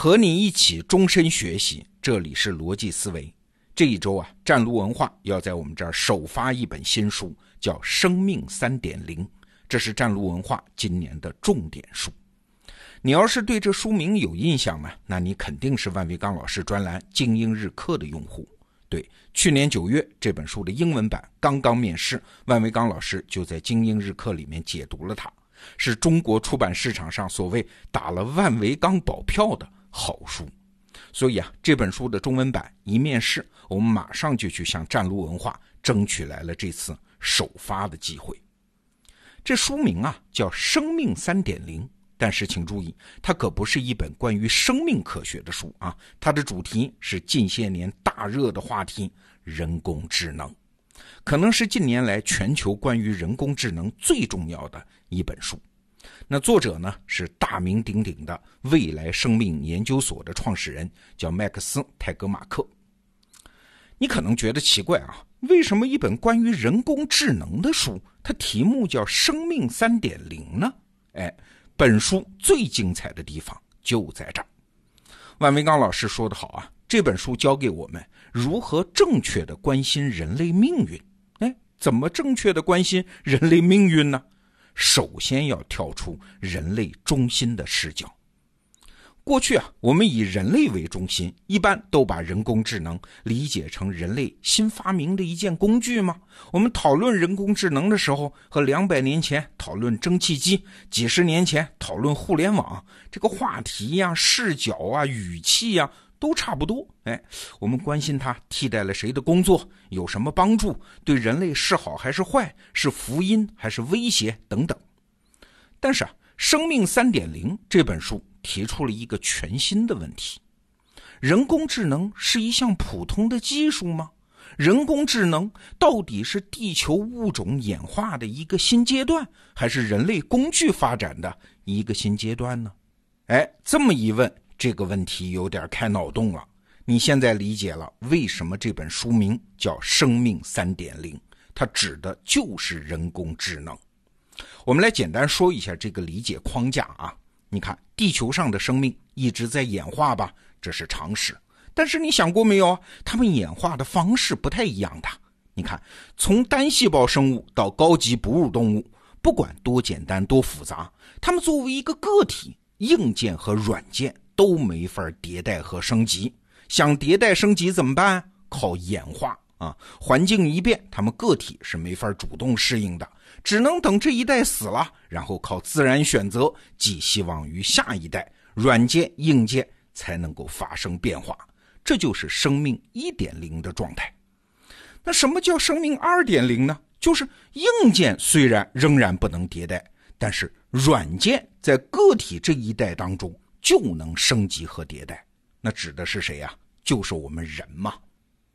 和你一起终身学习，这里是逻辑思维。这一周啊，湛卢文化要在我们这儿首发一本新书，叫《生命三点零》，这是湛卢文化今年的重点书。你要是对这书名有印象呢，那你肯定是万维刚老师专栏精英日课的用户。对，去年九月这本书的英文版刚刚面世，万维刚老师就在精英日课里面解读了它，是中国出版市场上所谓打了万维刚保票的好书。所以啊，这本书的中文版一面世，我们马上就去向湛卢文化争取来了这次首发的机会。这书名啊叫《生命三点零》。但是请注意，它可不是一本关于生命科学的书啊！它的主题是近些年大热的话题——人工智能，可能是近年来全球关于人工智能最重要的一本书。那作者呢是大名鼎鼎的未来生命研究所的创始人，叫麦克斯泰格马克。你可能觉得奇怪啊，为什么一本关于人工智能的书，它题目叫《生命三点零》呢？哎。本书最精彩的地方就在这儿。万维刚老师说的好啊，这本书教给我们如何正确的关心人类命运。哎，怎么正确的关心人类命运呢？首先要跳出人类中心的视角。过去啊，我们以人类为中心，一般都把人工智能理解成人类新发明的一件工具吗？我们讨论人工智能的时候，和两百年前讨论蒸汽机、几十年前讨论互联网，这个话题呀、视角啊、语气呀都差不多。哎，我们关心它替代了谁的工作，有什么帮助，对人类是好还是坏，是福音还是威胁等等。但是啊，《生命三点零》这本书。提出了一个全新的问题：人工智能是一项普通的技术吗？人工智能到底是地球物种演化的一个新阶段，还是人类工具发展的一个新阶段呢？哎，这么一问，这个问题有点开脑洞了。你现在理解了为什么这本书名叫《生命三点零》，它指的就是人工智能。我们来简单说一下这个理解框架啊。你看，地球上的生命一直在演化吧，这是常识。但是你想过没有？它们演化的方式不太一样的。你看，从单细胞生物到高级哺乳动物，不管多简单多复杂，它们作为一个个体，硬件和软件都没法迭代和升级。想迭代升级怎么办？靠演化啊！环境一变，他们个体是没法主动适应的。只能等这一代死了，然后靠自然选择寄希望于下一代，软件硬件才能够发生变化。这就是生命一点零的状态。那什么叫生命二点零呢？就是硬件虽然仍然不能迭代，但是软件在个体这一代当中就能升级和迭代。那指的是谁呀？就是我们人嘛。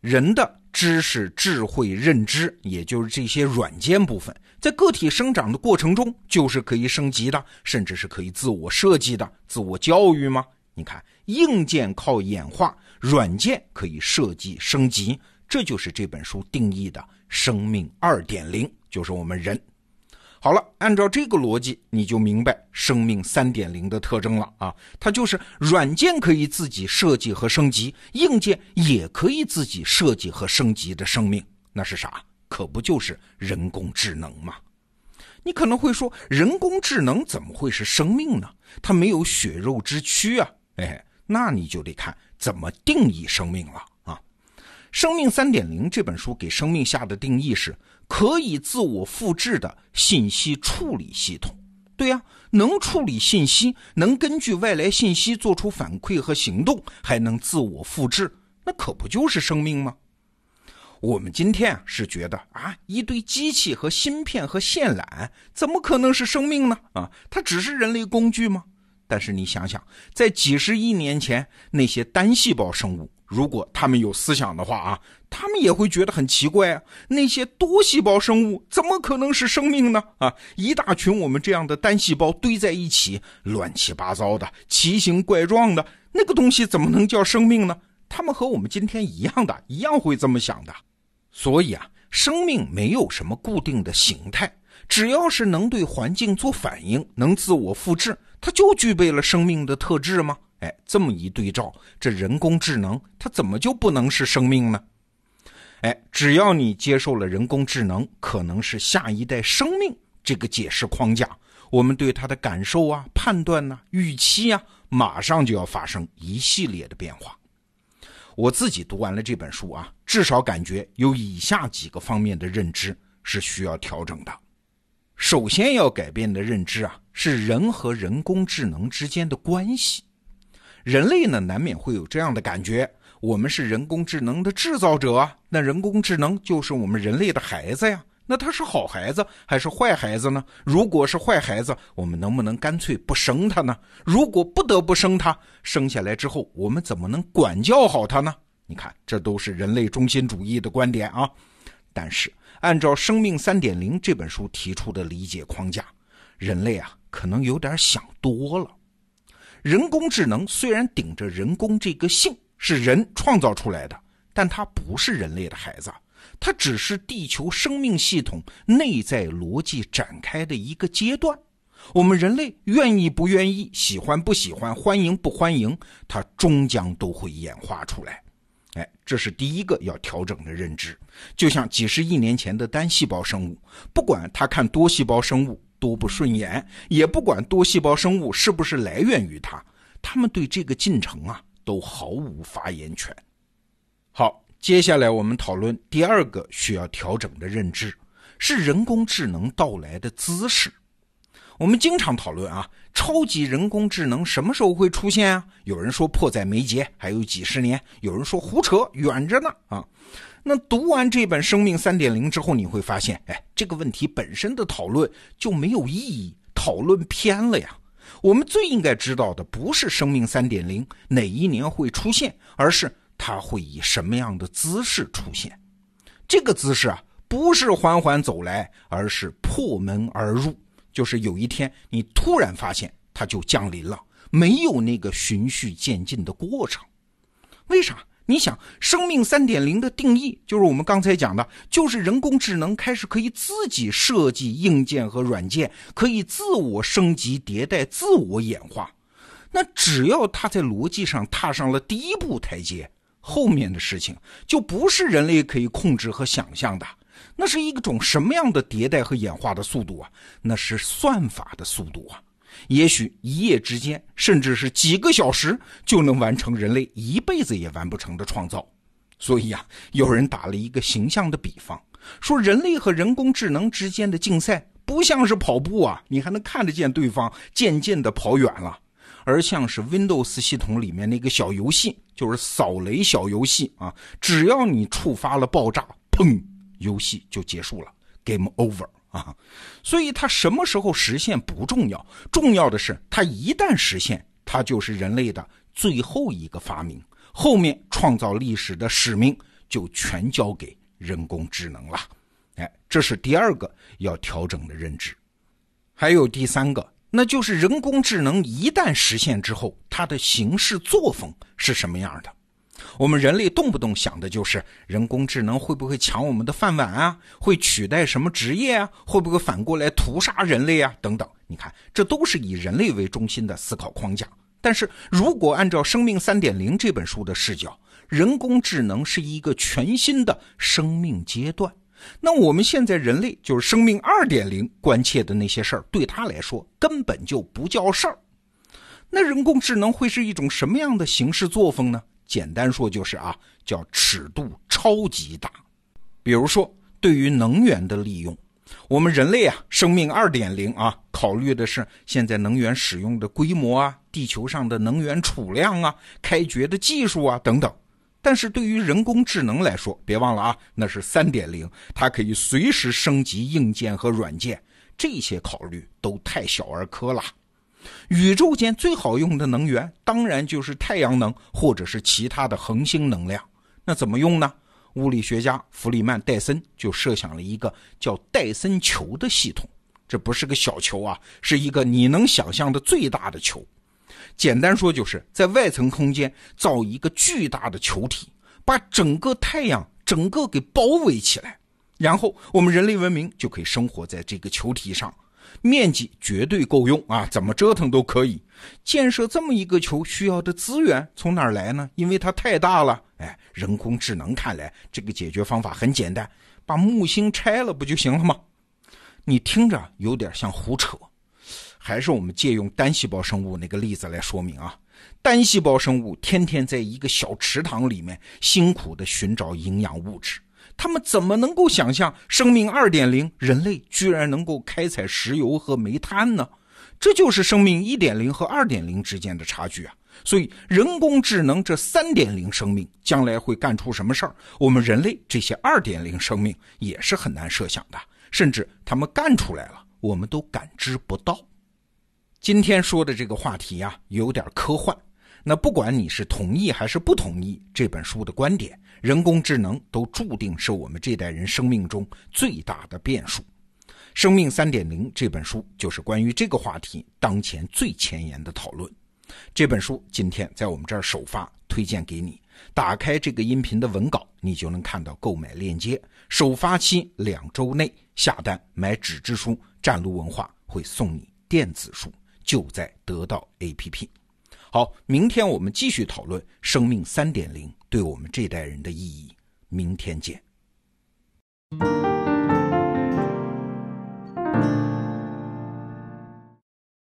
人的知识、智慧、认知，也就是这些软件部分，在个体生长的过程中，就是可以升级的，甚至是可以自我设计的、自我教育吗？你看，硬件靠演化，软件可以设计升级，这就是这本书定义的生命二点零，就是我们人。好了，按照这个逻辑，你就明白生命三点零的特征了啊！它就是软件可以自己设计和升级，硬件也可以自己设计和升级的生命。那是啥？可不就是人工智能吗？你可能会说，人工智能怎么会是生命呢？它没有血肉之躯啊！哎，那你就得看怎么定义生命了！《生命三点零》这本书给生命下的定义是。可以自我复制的信息处理系统，对呀，能处理信息，能根据外来信息做出反馈和行动，还能自我复制，那可不就是生命吗？我们今天啊是觉得啊，一堆机器和芯片和线缆怎么可能是生命呢？啊，它只是人类工具吗？但是你想想，在几十亿年前，那些单细胞生物。如果他们有思想的话啊，他们也会觉得很奇怪啊。那些多细胞生物怎么可能是生命呢？啊，一大群我们这样的单细胞堆在一起，乱七八糟的，奇形怪状的，那个东西怎么能叫生命呢？他们和我们今天一样的，一样会这么想的。所以啊，生命没有什么固定的形态，只要是能对环境做反应，能自我复制，它就具备了生命的特质吗？哎，这么一对照，这人工智能它怎么就不能是生命呢？哎，只要你接受了人工智能可能是下一代生命这个解释框架，我们对它的感受啊、判断呐、预期啊，马上就要发生一系列的变化。我自己读完了这本书啊，至少感觉有以下几个方面的认知是需要调整的。首先要改变的认知啊，是人和人工智能之间的关系。人类呢，难免会有这样的感觉。我们是人工智能的制造者啊，那人工智能就是我们人类的孩子呀。那他是好孩子还是坏孩子呢？如果是坏孩子，我们能不能干脆不生他呢？如果不得不生他，生下来之后，我们怎么能管教好他呢？你看，这都是人类中心主义的观点啊。但是，按照《生命三点零》这本书提出的理解框架，人类啊，可能有点想多了。人工智能虽然顶着“人工”这个姓。是人创造出来的，但它不是人类的孩子，它只是地球生命系统内在逻辑展开的一个阶段。我们人类愿意不愿意、喜欢不喜欢、欢迎不欢迎，它终将都会演化出来。哎，这是第一个要调整的认知。就像几十亿年前的单细胞生物，不管他看多细胞生物多不顺眼，也不管多细胞生物是不是来源于它，他们对这个进程啊。都毫无发言权。好，接下来我们讨论第二个需要调整的认知，是人工智能到来的姿势。我们经常讨论啊，超级人工智能什么时候会出现啊？有人说迫在眉睫，还有几十年；有人说胡扯，远着呢啊。那读完这本《生命三点零》之后，你会发现，哎，这个问题本身的讨论就没有意义，讨论偏了呀。我们最应该知道的不是生命三点零哪一年会出现，而是它会以什么样的姿势出现。这个姿势啊，不是缓缓走来，而是破门而入。就是有一天你突然发现它就降临了，没有那个循序渐进的过程。为啥？你想，生命三点零的定义就是我们刚才讲的，就是人工智能开始可以自己设计硬件和软件，可以自我升级迭代、自我演化。那只要它在逻辑上踏上了第一步台阶，后面的事情就不是人类可以控制和想象的。那是一种什么样的迭代和演化的速度啊？那是算法的速度啊！也许一夜之间，甚至是几个小时，就能完成人类一辈子也完不成的创造。所以呀，有人打了一个形象的比方，说人类和人工智能之间的竞赛，不像是跑步啊，你还能看得见对方渐渐的跑远了，而像是 Windows 系统里面那个小游戏，就是扫雷小游戏啊，只要你触发了爆炸，砰，游戏就结束了，Game Over。啊，所以它什么时候实现不重要，重要的是它一旦实现，它就是人类的最后一个发明，后面创造历史的使命就全交给人工智能了。哎，这是第二个要调整的认知。还有第三个，那就是人工智能一旦实现之后，它的行事作风是什么样的？我们人类动不动想的就是人工智能会不会抢我们的饭碗啊？会取代什么职业啊？会不会反过来屠杀人类啊？等等，你看，这都是以人类为中心的思考框架。但是如果按照《生命三点零》这本书的视角，人工智能是一个全新的生命阶段，那我们现在人类就是生命二点零关切的那些事儿，对他来说根本就不叫事儿。那人工智能会是一种什么样的行事作风呢？简单说就是啊，叫尺度超级大。比如说，对于能源的利用，我们人类啊，生命二点零啊，考虑的是现在能源使用的规模啊，地球上的能源储量啊，开掘的技术啊等等。但是对于人工智能来说，别忘了啊，那是三点零，它可以随时升级硬件和软件，这些考虑都太小儿科了。宇宙间最好用的能源，当然就是太阳能或者是其他的恒星能量。那怎么用呢？物理学家弗里曼·戴森就设想了一个叫戴森球的系统。这不是个小球啊，是一个你能想象的最大的球。简单说，就是在外层空间造一个巨大的球体，把整个太阳整个给包围起来，然后我们人类文明就可以生活在这个球体上。面积绝对够用啊，怎么折腾都可以。建设这么一个球需要的资源从哪儿来呢？因为它太大了。哎，人工智能看来这个解决方法很简单，把木星拆了不就行了吗？你听着有点像胡扯。还是我们借用单细胞生物那个例子来说明啊。单细胞生物天天在一个小池塘里面辛苦地寻找营养物质，他们怎么能够想象生命二点零人类居然能够开采石油和煤炭呢？这就是生命一点零和二点零之间的差距啊！所以人工智能这三点零生命将来会干出什么事儿，我们人类这些二点零生命也是很难设想的，甚至他们干出来了，我们都感知不到。今天说的这个话题呀，有点科幻。那不管你是同意还是不同意这本书的观点，人工智能都注定是我们这代人生命中最大的变数。《生命三点零》这本书就是关于这个话题当前最前沿的讨论。这本书今天在我们这儿首发，推荐给你。打开这个音频的文稿，你就能看到购买链接。首发期两周内下单买纸质书，湛卢文化会送你电子书。就在得到 APP。好，明天我们继续讨论生命三点零对我们这代人的意义。明天见。